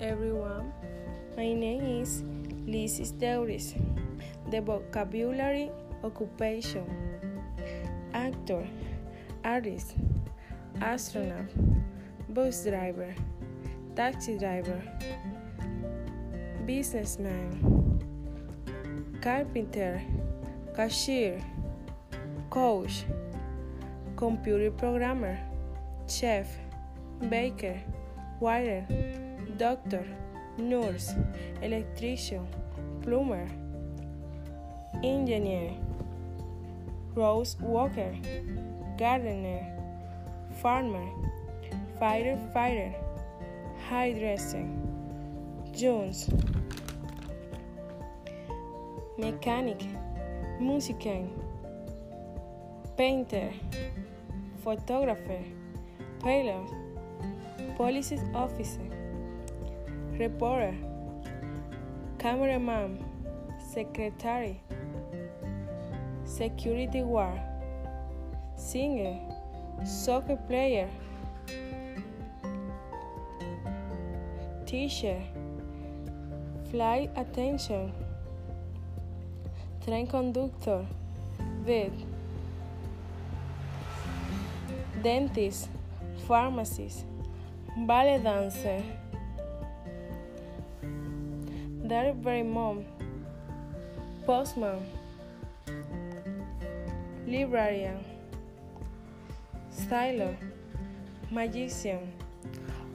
everyone. My name is Lysis Deuris. The vocabulary occupation actor, artist, astronaut, bus driver, taxi driver, businessman, carpenter, cashier, coach, computer programmer, chef, baker, waiter, doctor, nurse, electrician, plumber, engineer, rose walker, gardener, farmer, fighter fighter, hairdresser, Jones, mechanic, musician, painter, photographer, pilot, police officer, reporter, cameraman, secretary, security guard, singer, soccer player, teacher, flight attendant, train conductor, vet, dentist, pharmacist, ballet dancer, delivery mom, postman, librarian, styler, magician,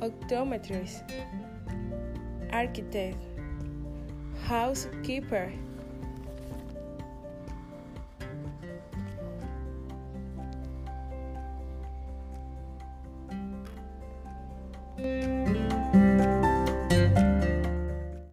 optometrist, architect, housekeeper.